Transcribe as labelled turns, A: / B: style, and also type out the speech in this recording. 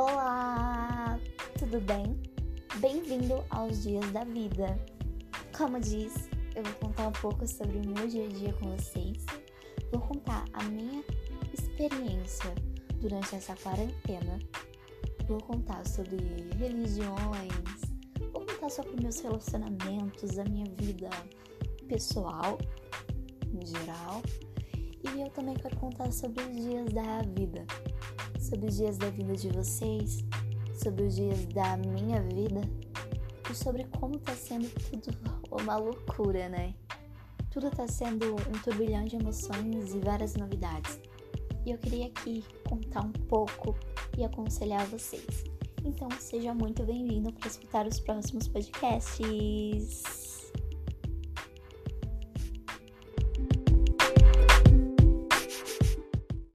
A: Olá, tudo bem? Bem-vindo aos Dias da Vida. Como diz, eu vou contar um pouco sobre o meu dia a dia com vocês. Vou contar a minha experiência durante essa quarentena. Vou contar sobre religiões, vou contar sobre meus relacionamentos, a minha vida pessoal em geral. E eu também quero contar sobre os dias da vida, sobre os dias da vida de vocês, sobre os dias da minha vida e sobre como tá sendo tudo uma loucura, né? Tudo tá sendo um turbilhão de emoções e várias novidades. E eu queria aqui contar um pouco e aconselhar vocês. Então seja muito bem-vindo para escutar os próximos podcasts.